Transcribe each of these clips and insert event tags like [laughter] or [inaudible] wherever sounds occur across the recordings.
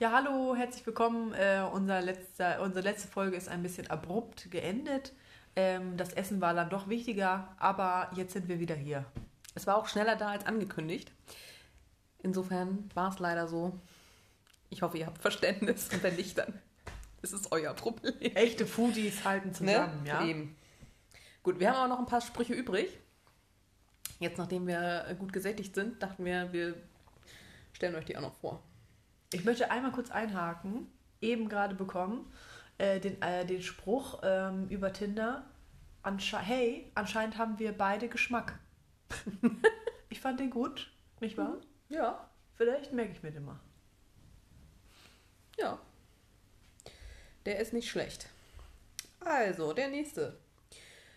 Ja, hallo, herzlich willkommen. Äh, unser letzter, unsere letzte Folge ist ein bisschen abrupt geendet. Ähm, das Essen war dann doch wichtiger, aber jetzt sind wir wieder hier. Es war auch schneller da als angekündigt. Insofern war es leider so. Ich hoffe, ihr habt Verständnis und wenn nicht, dann ist es euer Problem. Echte Foodies halten zusammen, Ne? ja. Eben. Gut, wir haben aber noch ein paar Sprüche übrig. Jetzt, nachdem wir gut gesättigt sind, dachten wir, wir stellen euch die auch noch vor. Ich möchte einmal kurz einhaken. Eben gerade bekommen äh, den, äh, den Spruch ähm, über Tinder. Ansche hey, anscheinend haben wir beide Geschmack. [laughs] ich fand den gut, nicht wahr? Ja, Vielleicht merke ich mir den mal. ja. Der ist nicht schlecht. Also, der nächste.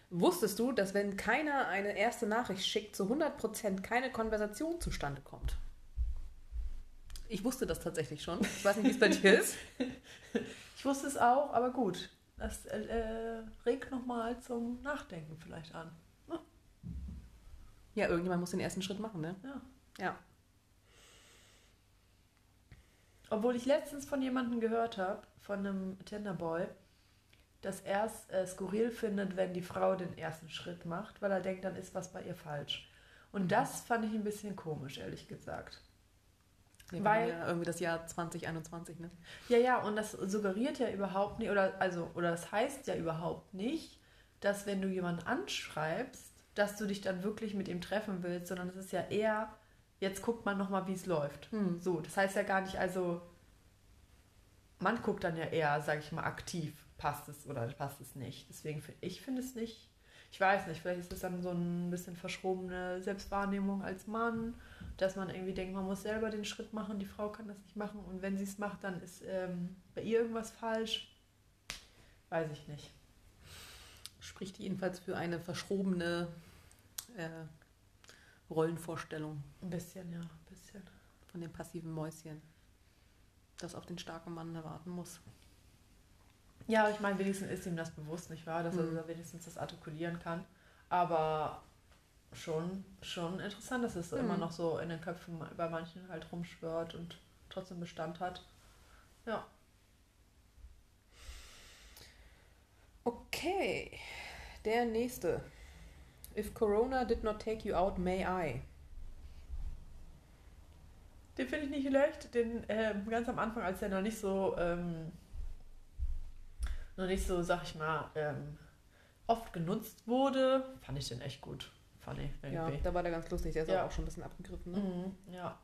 Wusstest du, dass wenn keiner eine erste Nachricht schickt, zu 100% keine Konversation zustande kommt? Ich wusste das tatsächlich schon. Ich weiß nicht, wie es bei dir ist. [laughs] Ich wusste es auch, aber gut. Das äh, äh, regt nochmal zum Nachdenken vielleicht an. Ja, irgendjemand muss den ersten Schritt machen, ne? Ja. Ja. Obwohl ich letztens von jemandem gehört habe, von einem Tinderboy, dass er es äh, skurril findet, wenn die Frau den ersten Schritt macht, weil er denkt, dann ist was bei ihr falsch. Und das fand ich ein bisschen komisch, ehrlich gesagt. Nee, Weil- ja irgendwie das Jahr 2021, ne? Ja, ja, und das suggeriert ja überhaupt nicht, oder also, oder das heißt ja überhaupt nicht, dass wenn du jemanden anschreibst, dass du dich dann wirklich mit ihm treffen willst, sondern es ist ja eher, jetzt guckt man nochmal, wie es läuft. Hm. So, das heißt ja gar nicht, also man guckt dann ja eher, sag ich mal, aktiv, passt es oder passt es nicht. Deswegen, fi- ich finde es nicht, ich weiß nicht, vielleicht ist es dann so ein bisschen verschrobene Selbstwahrnehmung als Mann, dass man irgendwie denkt, man muss selber den Schritt machen, die Frau kann das nicht machen und wenn sie es macht, dann ist ähm, bei ihr irgendwas falsch. Weiß ich nicht. Spricht jedenfalls für eine verschrobene äh, Rollenvorstellung Ein bisschen, ja, ein bisschen. von dem passiven Mäuschen, das auf den starken Mann erwarten muss. Ja, ich meine, wenigstens ist ihm das bewusst, nicht wahr? Dass Mhm. er wenigstens das artikulieren kann. Aber schon, schon interessant, dass es Mhm. immer noch so in den Köpfen bei manchen halt rumschwört und trotzdem Bestand hat. Ja. Okay, der nächste. If Corona did not take you out, may I? Den finde ich nicht schlecht. Den ähm, ganz am Anfang, als der noch nicht so, ähm, noch nicht so, sag ich mal, ähm, oft genutzt wurde, fand ich den echt gut. Fand ich Ja, irgendwie. da war der ganz lustig. Der ist Ja. auch schon ein bisschen abgegriffen. Ne? Mhm, ja.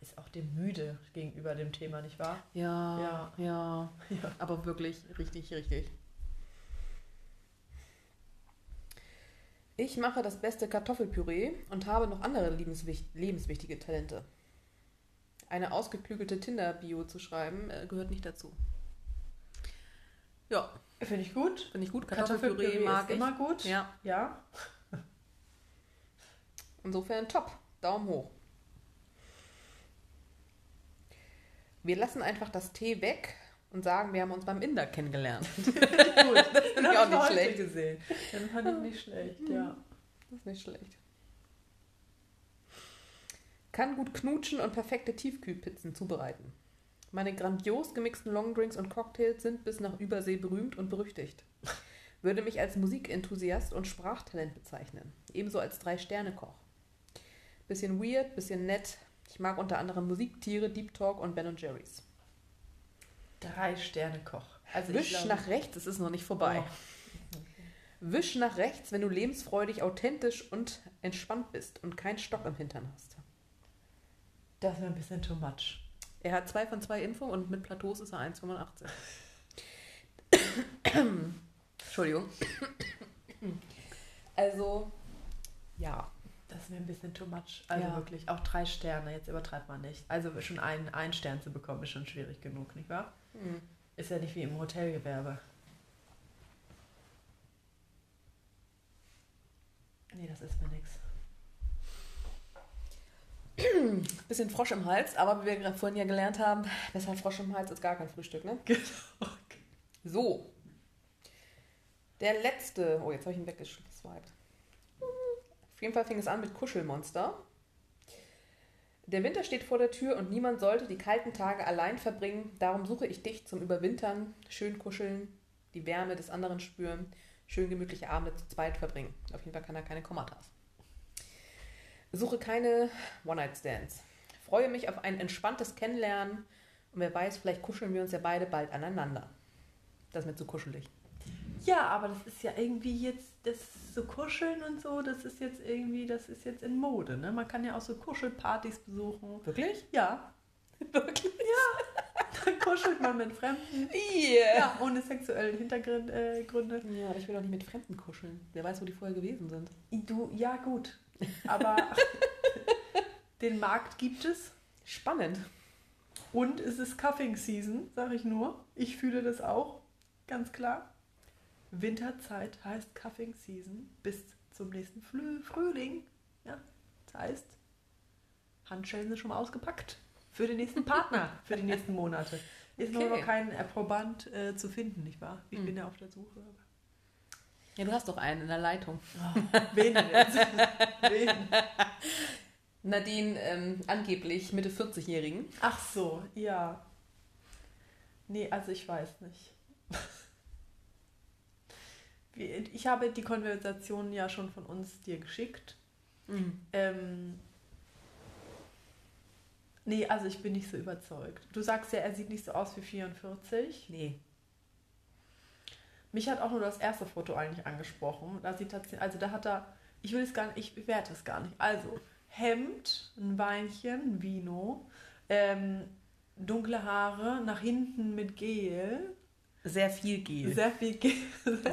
Ist auch dem müde gegenüber dem Thema, nicht wahr? Ja, Ja. ja, [laughs] Ja. aber wirklich richtig, richtig. Ich mache das beste Kartoffelpüree und habe noch andere lebenswich lebenswichtige Talente. Eine ausgeklügelte Tinder-Bio zu schreiben, äh, gehört nicht dazu. Ja, Finde ich gut. finde ich gut. Kartoffelpüree, Kartoffelpüree mag ist ich. immer gut. Ja, Ja. Insofern top. Daumen hoch. Wir lassen einfach das Tee weg und sagen, wir haben uns beim Inder kennengelernt. [laughs] gut. Das [laughs] Finde ich auch nicht schlecht. gesehen. Den fand ich nicht schlecht, ja. Das ist nicht schlecht. Kann gut knutschen und perfekte Tiefkühlpizzen zubereiten. Meine grandios gemixten Longdrinks und Cocktails sind bis nach Übersee berühmt und berüchtigt. Würde mich als Musikenthusiast und Sprachtalent bezeichnen. Ebenso als Drei-Sterne-Koch. Bisschen weird, bisschen nett. Ich mag unter anderem Musiktiere, Deep Talk und Ben Jerry's. Drei Sterne Koch. Also Wisch glaube- nach rechts, es ist noch nicht vorbei. Oh. Wisch nach rechts, wenn du lebensfreudig, authentisch und entspannt bist und keinen Stock im Hintern hast. Das wäre ein bisschen too much. Er hat zwei von zwei Info und mit Plateaus ist er 1,85. [coughs] Entschuldigung. Also, ja. Das wäre ein bisschen too much. Also Ja. wirklich, auch drei Sterne, jetzt übertreibt man nicht. Also schon einen, einen Stern zu bekommen, ist schon schwierig genug, nicht wahr? Hm. Ist ja nicht wie im Hotelgewerbe. Nee, das ist mir nichts. Bisschen Frosch im Hals, aber wie wir gerade vorhin ja gelernt haben, besser Frosch im Hals ist gar kein Frühstück, ne? [laughs] Genau. So. Der letzte. Oh, jetzt habe ich ihn weggeswiped. Auf jeden Fall fing es an mit Kuschelmonster. Der Winter steht vor der Tür und niemand sollte die kalten Tage allein verbringen. Darum suche ich dich zum Überwintern, schön kuscheln, die Wärme des anderen spüren, schön gemütliche Abende zu zweit verbringen. Auf jeden Fall kann er keine Kommatas. Suche keine One-Night-Stands. Freue mich auf ein entspanntes Kennenlernen und wer weiß, vielleicht kuscheln wir uns ja beide bald aneinander. Das ist mir zu kuschelig. Ja, aber das ist ja irgendwie jetzt, das so kuscheln und so, das ist jetzt irgendwie, das ist jetzt in Mode, ne? Man kann ja auch so Kuschelpartys besuchen. Wirklich? Ja. [laughs] Wirklich? Dann kuschelt man mit Fremden. Yeah. Ja, ohne sexuelle Hintergründe. Äh. Ja, aber ich will doch nicht mit Fremden kuscheln. Wer weiß, wo die vorher gewesen sind. Du, ja gut. Aber [laughs] den Markt gibt es. Spannend. Und es ist Cuffing Season, sag ich nur. Ich fühle das auch, ganz klar. Winterzeit heißt Cuffing Season bis zum nächsten Flü Frühling. Ja, das heißt, Handschellen sind schon mal ausgepackt für den nächsten Partner, für die nächsten Monate. Ist nur Okay. noch kein Proband äh, zu finden, nicht wahr? Ich Hm. bin ja auf der Suche. Ja, du hast doch einen in der Leitung. Wen denn jetzt? [laughs] Wen? Nadine, ähm, angeblich Mitte 40-Jährigen. Ach so, ja. Nee, also ich weiß nicht. Ich habe die Konversation ja schon von uns dir geschickt. Ähm, nee, also ich bin nicht so überzeugt. Du sagst ja, er sieht nicht so aus wie 44. Nee. Mich hat auch nur das erste Foto eigentlich angesprochen. Da sieht tatsächlich, also da hat er, ich will es gar nicht, ich bewerte es gar nicht. Also, Hemd, ein Weinchen, ein Vino, ähm, dunkle Haare, nach hinten mit Gel, Sehr viel Gel. sehr viel Gel,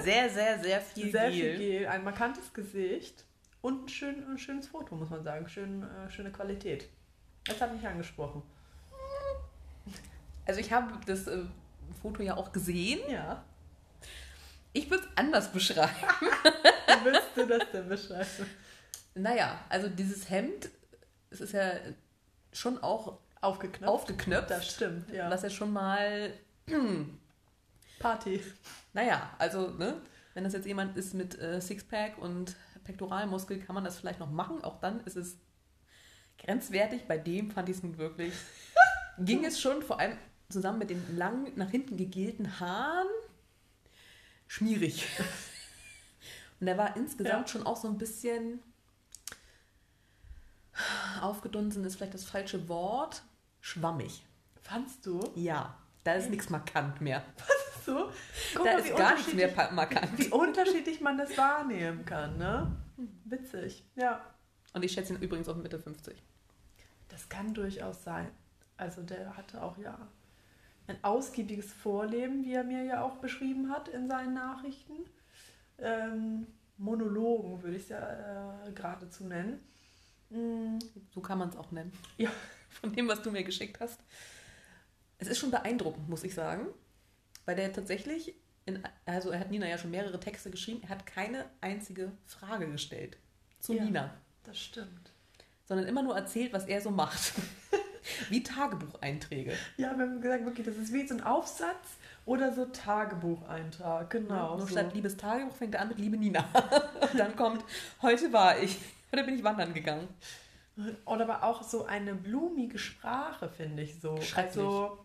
Sehr, sehr, sehr viel sehr Gel. viel Gel, ein markantes Gesicht und ein, schön, ein schönes Foto, muss man sagen, schön, äh, schöne Qualität. Das hat mich angesprochen. Also ich habe das äh, Foto ja auch gesehen. Ja. Ich würde es anders beschreiben. [laughs] Wie willst du das denn beschreiben? Naja, also dieses Hemd, es ist ja schon auch Aufgeknöpft. aufgeknöpft. Das stimmt, ja. Was ja schon mal, [clears throat] Party. naja, also, ne, wenn das jetzt jemand ist mit äh, Sixpack und Pektoralmuskel, kann man das vielleicht noch machen. Auch dann ist es grenzwertig. Bei dem fand ich es nun wirklich. [laughs] ging es schon, vor allem zusammen mit den lang nach hinten gegelten Haaren, schmierig. [laughs] Und er war insgesamt Ja. schon auch so ein bisschen aufgedunsen, ist vielleicht das falsche Wort, schwammig. Fandst du? Ja, da ist nichts markant mehr. So? Guck da mal, ist gar nichts mehr markant. Wie unterschiedlich man das wahrnehmen kann, ne? Witzig. Ja. Und ich schätze ihn übrigens auf Mitte 50. Das kann durchaus sein. Also der hatte auch ja ein ausgiebiges Vorleben, wie er mir ja auch beschrieben hat in seinen Nachrichten. Ähm, Monologen würde ich es ja äh, geradezu nennen. Mm, So kann man es auch nennen. Ja. Von dem, was du mir geschickt hast. Es ist schon beeindruckend, muss ich sagen. Weil der tatsächlich, in, also er hat Nina ja schon mehrere Texte geschrieben, er hat keine einzige Frage gestellt zu Ja. Nina, Das stimmt. sondern immer nur erzählt, was er so macht. [laughs] Wie Tagebucheinträge. Ja, wir haben gesagt, wirklich, das ist wie so ein Aufsatz oder so Tagebucheintrag. Genau. Nur so. statt liebes Tagebuch fängt er an mit Liebe Nina. Und [laughs] dann kommt, heute war ich. Heute bin ich wandern gegangen. Oder aber auch so eine blumige Sprache, finde ich so. Schrecklich. Also,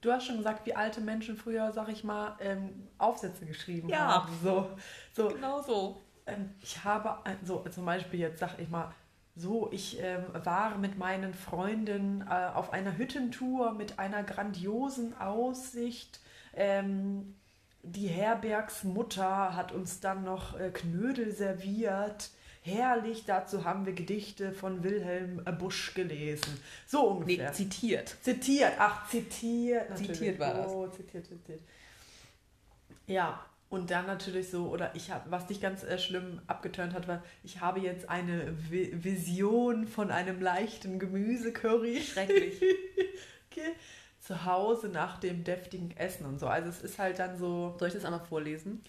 du hast schon gesagt, wie alte Menschen früher, sag ich mal, ähm, Aufsätze geschrieben Ja. haben. So, so Genau so. ähm, ich habe, so zum Beispiel jetzt sag ich mal, so, ich ähm, war mit meinen Freunden äh, auf einer Hüttentour mit einer grandiosen Aussicht. Ähm, die Herbergsmutter hat uns dann noch äh, Knödel serviert. Herrlich, dazu haben wir Gedichte von Wilhelm Busch gelesen. So Nee, ungefähr. zitiert. Zitiert, ach, zitiert. Natürlich. Zitiert war das. Oh, zitiert, zitiert. Ja, und dann natürlich so, oder ich habe, was dich ganz äh, schlimm abgeturnt hat, war, ich habe jetzt eine Vi Vision von einem leichten Gemüsecurry. Schrecklich. [laughs] Okay. Zu Hause nach dem deftigen Essen und so. Also es ist halt dann so. Soll ich das einmal vorlesen?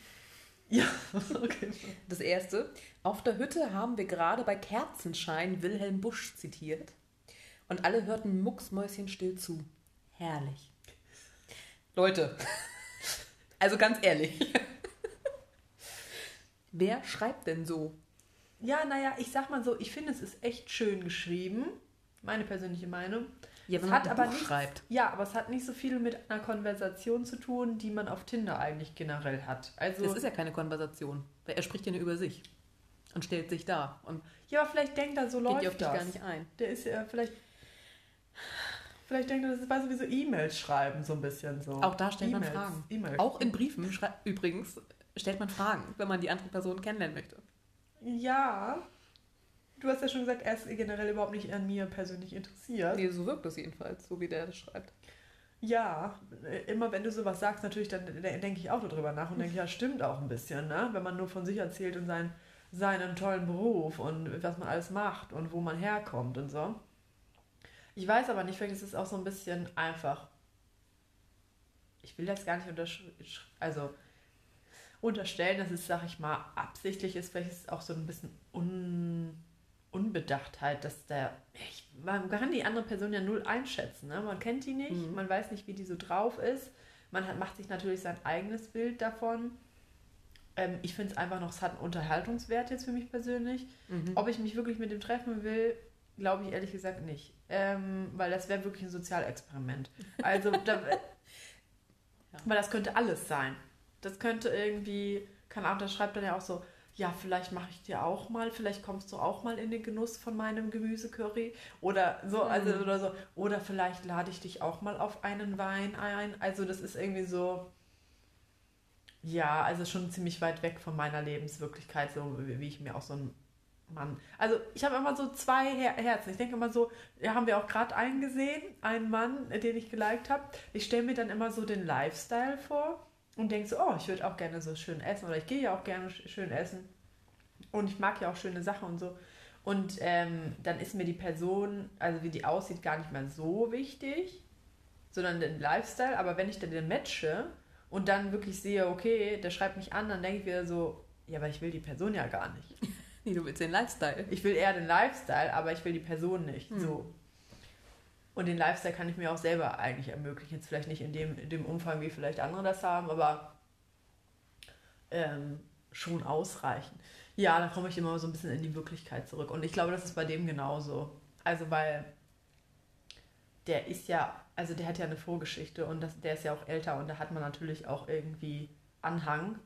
Ja, [laughs] okay. Das erste. Auf der Hütte haben wir gerade bei Kerzenschein Wilhelm Busch zitiert. Und alle hörten mucksmäuschenstill zu. Herrlich. Leute, [laughs] also ganz ehrlich. [laughs] Wer schreibt denn so? Ja, naja, ich sag mal so, ich finde, es ist echt schön geschrieben. Meine persönliche Meinung. Ja, Es hat aber Buch nichts- schreibt. Ja, aber es hat nicht so viel mit einer Konversation zu tun, die man auf Tinder eigentlich generell hat. Also, Das ist ja keine Konversation. Weil Er spricht ja nur über sich und stellt sich dar und ja, aber vielleicht denkt er, so geht läuft auf dich das. gar nicht ein. Der ist ja vielleicht. Vielleicht denkt er, das ist bei sowieso E-Mails schreiben, so ein bisschen so. Auch da stellt man Fragen. E-Mails. Auch in Briefen übrigens stellt man Fragen, wenn man die andere Person kennenlernen möchte. Ja. Du hast ja schon gesagt, er ist generell überhaupt nicht an mir persönlich interessiert. Nee, so wirkt das jedenfalls, so wie der das schreibt. Ja, immer wenn du sowas sagst, natürlich, dann de- denke ich auch darüber nach und denke, ja, stimmt auch ein bisschen, ne? Wenn man nur von sich erzählt und sein, seinen tollen Beruf und was man alles macht und wo man herkommt und so. Ich weiß aber nicht, vielleicht ist es auch so ein bisschen einfach. Ich will das gar nicht untersch also unterstellen, dass es, sag ich mal, absichtlich ist. Vielleicht ist es auch so ein bisschen Un Unbedachtheit, dass der. Ich, man kann die andere Person ja null einschätzen. Ne? Man kennt die nicht, Mhm. man weiß nicht, wie die so drauf ist. Man hat, macht sich natürlich sein eigenes Bild davon. Ähm, ich finde es einfach noch, es hat einen Unterhaltungswert jetzt für mich persönlich. Mhm. Ob ich mich wirklich mit dem treffen will, glaube ich ehrlich gesagt nicht. Ähm, weil das wäre wirklich ein Sozialexperiment. Also, [laughs] da, Ja. weil das könnte alles sein. Das könnte irgendwie, keine Ahnung, da schreibt dann ja auch so, ja, vielleicht mache ich dir auch mal, vielleicht kommst du auch mal in den Genuss von meinem Gemüsecurry oder so, also Mhm. oder so, oder vielleicht lade ich dich auch mal auf einen Wein ein. Also das ist irgendwie so, ja, also schon ziemlich weit weg von meiner Lebenswirklichkeit, so wie wie ich mir auch so ein Mann. Also ich habe immer so zwei Her Herzen. Ich denke immer so, ja, haben wir auch gerade einen gesehen, einen Mann, den ich geliked habe. Ich stelle mir dann immer so den Lifestyle vor und denke so, oh, ich würde auch gerne so schön essen oder ich gehe ja auch gerne sch- schön essen und ich mag ja auch schöne Sachen und so. Und ähm, dann ist mir die Person, also wie die aussieht, gar nicht mehr so wichtig, sondern den Lifestyle. Aber wenn ich dann den matche und dann wirklich sehe, okay, der schreibt mich an, dann denke ich wieder so, ja, aber ich will die Person ja gar nicht. [laughs] Nee, du willst den Lifestyle. Ich will eher den Lifestyle, aber ich will die Person nicht. Hm. So. Und den Lifestyle kann ich mir auch selber eigentlich ermöglichen. Jetzt vielleicht nicht in dem, in dem Umfang, wie vielleicht andere das haben, aber ähm, schon ausreichen. Ja, da komme ich immer so ein bisschen in die Wirklichkeit zurück. Und ich glaube, das ist bei dem genauso. Also, weil der ist ja, also der hat ja eine Vorgeschichte und das, der ist ja auch älter und da hat man natürlich auch irgendwie Anhang.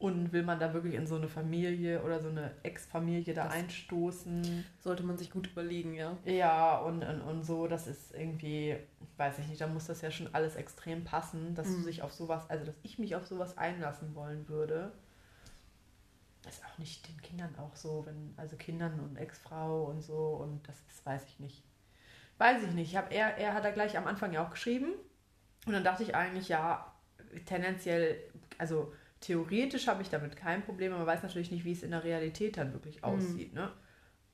Und will man da wirklich in so eine Familie oder so eine Ex-Familie da Das- einstoßen? Sollte man sich gut überlegen, ja. Ja, und, und, und so, das ist irgendwie, weiß ich nicht, da muss das ja schon alles extrem passen, dass du Mhm. sich auf sowas, also dass ich mich auf sowas einlassen wollen würde. Das ist auch nicht den Kindern auch so, wenn, also Kindern und Ex-Frau und so, und das ist, weiß ich nicht. Weiß ich nicht. Ich hab, er, er hat da gleich am Anfang ja auch geschrieben. Und dann dachte ich eigentlich, ja, tendenziell, also theoretisch habe ich damit kein Problem, aber man weiß natürlich nicht, wie es in der Realität dann wirklich aussieht. Ne?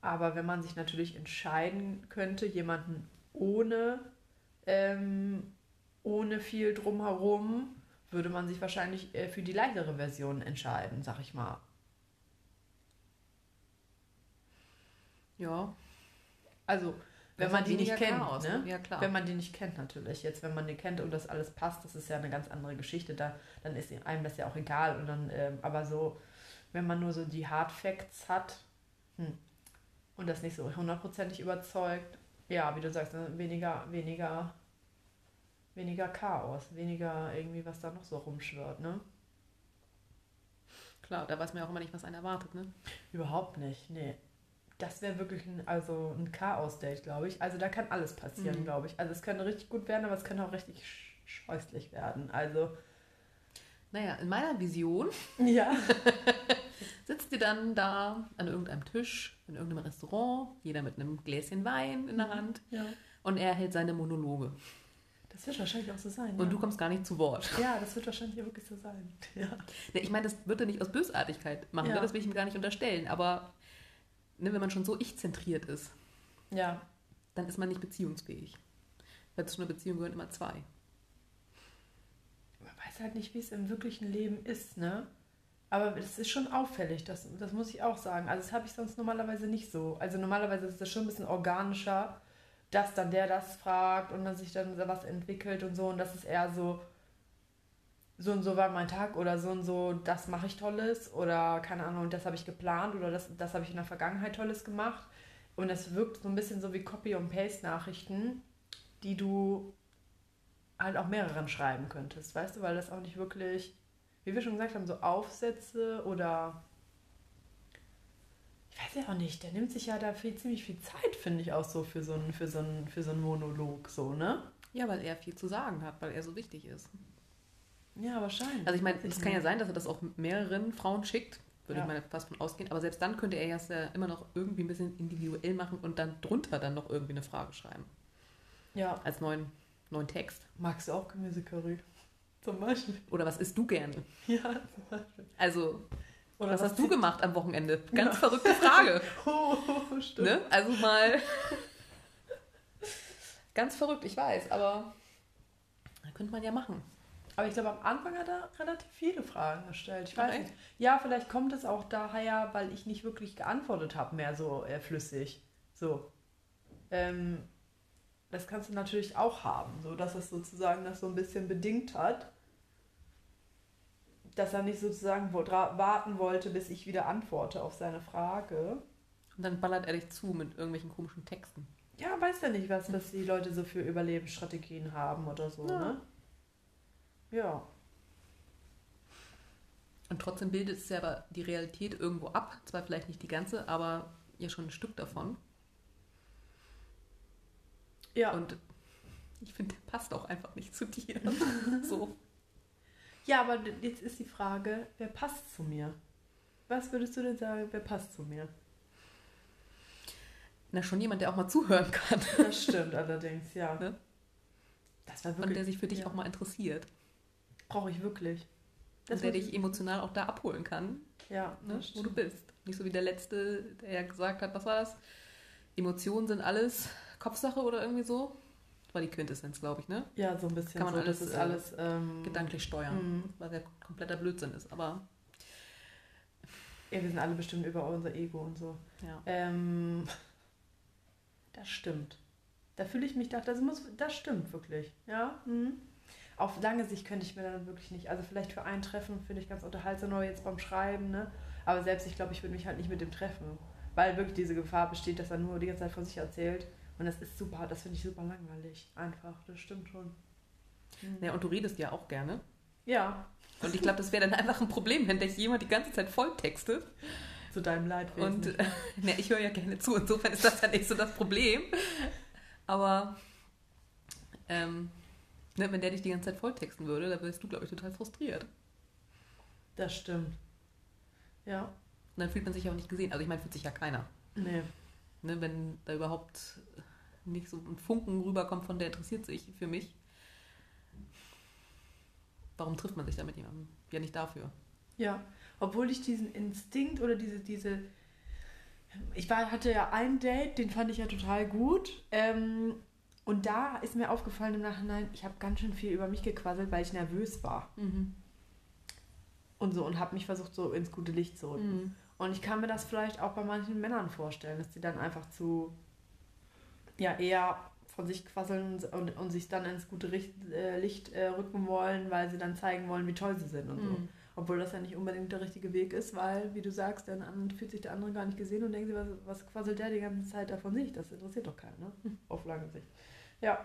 Aber wenn man sich natürlich entscheiden könnte, jemanden ohne, ähm, ohne viel drumherum, würde man sich wahrscheinlich äh, für die leichtere Version entscheiden, sag ich mal. Ja. Also, wenn man die nicht kennt, Chaos, ne? Ja, klar. Wenn man die nicht kennt, natürlich. Jetzt, wenn man die kennt und das alles passt, das ist ja eine ganz andere Geschichte. Da, dann ist einem das ja auch egal. Und dann, ähm, aber so, wenn man nur so die Hard Facts hat hm, und das nicht so hundertprozentig überzeugt, ja, wie du sagst, weniger, weniger, weniger Chaos, weniger irgendwie, was da noch so rumschwirrt, ne? Klar, da weiß man ja auch immer nicht, was einen erwartet, ne? Überhaupt nicht, nee. Das wäre wirklich ein, also ein Chaos-Date, glaube ich. Also da kann alles passieren, Mhm. glaube ich. Also es könnte richtig gut werden, aber es könnte auch richtig sch- scheußlich werden. Also. Naja, in meiner Vision [laughs] Ja. [laughs] sitzt ihr dann da an irgendeinem Tisch, in irgendeinem Restaurant, jeder mit einem Gläschen Wein in der Hand ja. und er hält seine Monologe. Das wird wahrscheinlich auch so sein. Und ja. du kommst gar nicht zu Wort. [laughs] Ja, das wird wahrscheinlich wirklich so sein. Ja. Ich meine, das wird er nicht aus Bösartigkeit machen, Ja. ne? das will ich ihm gar nicht unterstellen, aber ne, wenn man schon so ich-zentriert ist, Ja. dann ist man nicht beziehungsfähig. Weil zu einer Beziehung gehören immer zwei. Man weiß halt nicht, wie es im wirklichen Leben ist, ne? Aber es ist schon auffällig, das, das muss ich auch sagen. Also das habe ich sonst normalerweise nicht so. Also normalerweise ist es schon ein bisschen organischer, dass dann der das fragt und dann sich dann was entwickelt und so. Und das ist eher so, so und so war mein Tag oder so und so, das mache ich Tolles oder keine Ahnung, das habe ich geplant oder das, das habe ich in der Vergangenheit Tolles gemacht. Und es wirkt so ein bisschen so wie Copy- und Paste-Nachrichten, die du halt auch mehreren schreiben könntest, weißt du, weil das auch nicht wirklich, wie wir schon gesagt haben, so Aufsätze oder ich weiß ja auch nicht, der nimmt sich ja da viel, ziemlich viel Zeit, finde ich, auch so für so einen für so einen, für so einen Monolog, so, ne? Ja, weil er viel zu sagen hat, weil er so wichtig ist. Ja, wahrscheinlich. Also ich meine, es kann ja sein, dass er das auch mehreren Frauen schickt, würde Ja. ich mal fast von ausgehen, aber selbst dann könnte er ja immer noch irgendwie ein bisschen individuell machen und dann drunter dann noch irgendwie eine Frage schreiben. Ja. Als neuen, neuen Text. Magst du auch Gemüsecurry? Zum Beispiel. Oder was isst du gerne? [laughs] Ja, zum Beispiel. Also, Oder was hast du gemacht am Wochenende? Ganz Ja. verrückte Frage. [laughs] Oh, stimmt. ne? Also mal. [laughs] Ganz verrückt, ich weiß, aber könnte man ja machen. Aber ich glaube, am Anfang hat er relativ viele Fragen gestellt. Ich weiß echt? nicht. Ja, vielleicht kommt es auch daher, weil ich nicht wirklich geantwortet habe, mehr so äh, flüssig. So. Ähm, das kannst du natürlich auch haben, so dass es sozusagen das so ein bisschen bedingt hat. Dass er nicht sozusagen warten wollte, bis ich wieder antworte auf seine Frage. Und dann ballert er dich zu mit irgendwelchen komischen Texten. Ja, weiß ja nicht, was, was die Leute so für Überlebensstrategien haben oder so, Ja. ne? Ja. Und trotzdem bildet es ja aber die Realität irgendwo ab. Zwar vielleicht nicht die ganze, aber ja schon ein Stück davon. Ja. Und ich finde, der passt auch einfach nicht zu dir. [laughs] so. Ja, aber jetzt ist die Frage, wer passt zu mir? Was würdest du denn sagen, wer passt zu mir? Na, schon jemand, der auch mal zuhören kann. Das stimmt allerdings, ja. [laughs] Ne? Das war Und der wirklich, sich für dich ja. auch mal interessiert. Brauche ich wirklich. Und der dich emotional auch da abholen kann, ja, ne, das wo du bist. Nicht so wie der Letzte, der ja gesagt hat, was war das? Emotionen sind alles Kopfsache oder irgendwie so. Das war die Quintessenz, glaube ich, ne? Ja, so ein bisschen. Kann man so, alles, das ist äh, alles ähm, Gedanklich steuern, Mhm. was ja kompletter Blödsinn ist. Aber Ja, wir sind alle bestimmt über unser Ego und so. ja. Ähm, [laughs] das stimmt. Da fühle ich mich, da, das, muss, das stimmt wirklich. Ja. Mhm. Auf lange Sicht könnte ich mir dann wirklich nicht, also vielleicht für ein Treffen finde ich ganz unterhaltsam, aber jetzt beim Schreiben, ne? Aber selbst ich glaube, ich würde mich halt nicht mit dem treffen. Weil wirklich diese Gefahr besteht, dass er nur die ganze Zeit von sich erzählt. Und das ist super, das finde ich super langweilig. Einfach, das stimmt schon. Mhm. ja. Und du redest ja auch gerne. Ja, Und ich glaube, das wäre dann einfach ein Problem, wenn dich jemand die ganze Zeit voll textet. zu deinem Leidwesen. Und äh, [laughs] ne, ich höre ja gerne zu, insofern ist das ja nicht so das Problem. Aber ähm, ne, wenn der dich die ganze Zeit voll texten würde, dann wärst du, glaube ich, total frustriert. das stimmt. Ja, Und dann fühlt man sich auch nicht gesehen. Also ich meine, fühlt sich ja keiner. nee. Ne, wenn da überhaupt nicht so ein Funken rüberkommt von der interessiert sich für mich. Warum trifft man sich da mit jemandem? Ja, nicht dafür. Ja, obwohl ich diesen Instinkt oder diese, diese. Ich war, hatte ja ein Date, den fand ich ja total gut. Ähm, und da ist mir aufgefallen im Nachhinein, ich habe ganz schön viel über mich gequasselt, weil ich nervös war. Und so und habe mich versucht, so ins gute Licht zu rücken. Mhm. Und ich kann mir das vielleicht auch bei manchen Männern vorstellen, dass die dann einfach zu, ja, eher von sich quasseln und, und sich dann ins gute Richt, äh, Licht äh, rücken wollen, weil sie dann zeigen wollen, wie toll sie sind und so. Obwohl das ja nicht unbedingt der richtige Weg ist, weil, wie du sagst, dann an- fühlt sich der andere gar nicht gesehen und denkt sich, was, was quasselt der die ganze Zeit da von sich? Das interessiert doch keinen, ne? [laughs] Auf lange Sicht. Ja.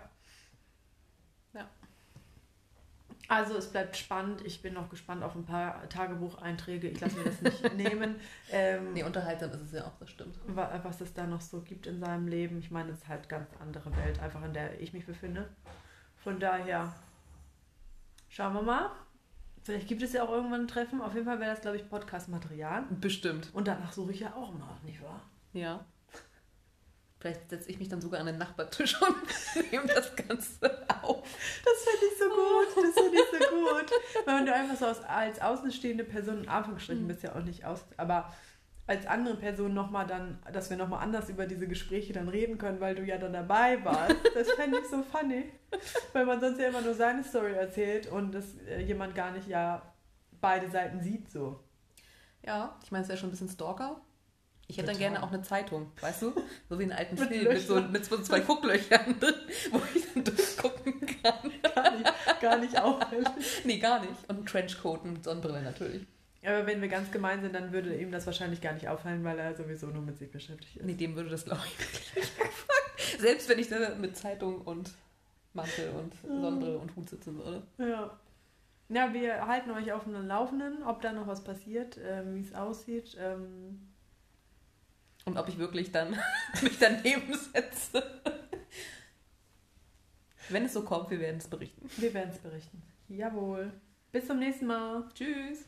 Ja. Also es bleibt spannend. Ich bin noch gespannt auf ein paar Tagebucheinträge. Ich lasse mir das nicht [laughs] nehmen. Ähm, Nee, unterhaltsam ist es ja auch, das stimmt. wa- was es da noch so gibt in seinem Leben. Ich meine, es ist halt ganz andere Welt, einfach in der ich mich befinde. Von daher schauen wir mal. Vielleicht gibt es ja auch irgendwann ein Treffen. Auf jeden Fall wäre das, glaube ich, Podcast-Material. Bestimmt. Und danach suche ich ja auch mal, nicht wahr? Ja. Vielleicht setze ich mich dann sogar an den Nachbartisch und [laughs] nehme das Ganze auf. Das finde ich so gut. Das finde ich so gut. Weil du einfach so als, als außenstehende Person, in Anführungsstrichen Mhm. bist ja auch nicht aus, aber als andere Person nochmal dann, dass wir nochmal anders über diese Gespräche dann reden können, weil du ja dann dabei warst. Das fände ich so funny. Weil man sonst ja immer nur seine Story erzählt und das äh, jemand gar nicht ja beide Seiten sieht so. Ja, ich meine, es ja schon ein bisschen Stalker. Ich hätte dann Total. gerne auch eine Zeitung, weißt du? So wie einen alten [laughs] Mit Film mit so, mit so zwei Gucklöchern [laughs] drin, wo ich dann durchgucken kann. Gar nicht, gar nicht auffällig. [laughs] Nee, gar nicht. Und ein Trenchcoat und Sonnenbrille natürlich. Aber wenn wir ganz gemein sind, dann würde ihm das wahrscheinlich gar nicht auffallen, weil er sowieso nur mit sich beschäftigt ist. Nee, dem würde das, glaube ich, [laughs] wirklich nicht auffallen. Selbst wenn ich da mit Zeitung und Mantel und Sonnenbrille und Hut sitzen würde. Ja. Ja, wir halten euch auf dem Laufenden, ob da noch was passiert, ähm, wie es aussieht. Ähm, Und ob ich wirklich dann [laughs] mich daneben setze. Wenn es so kommt, wir werden es berichten. wir werden es berichten. Jawohl. Bis zum nächsten Mal. Tschüss.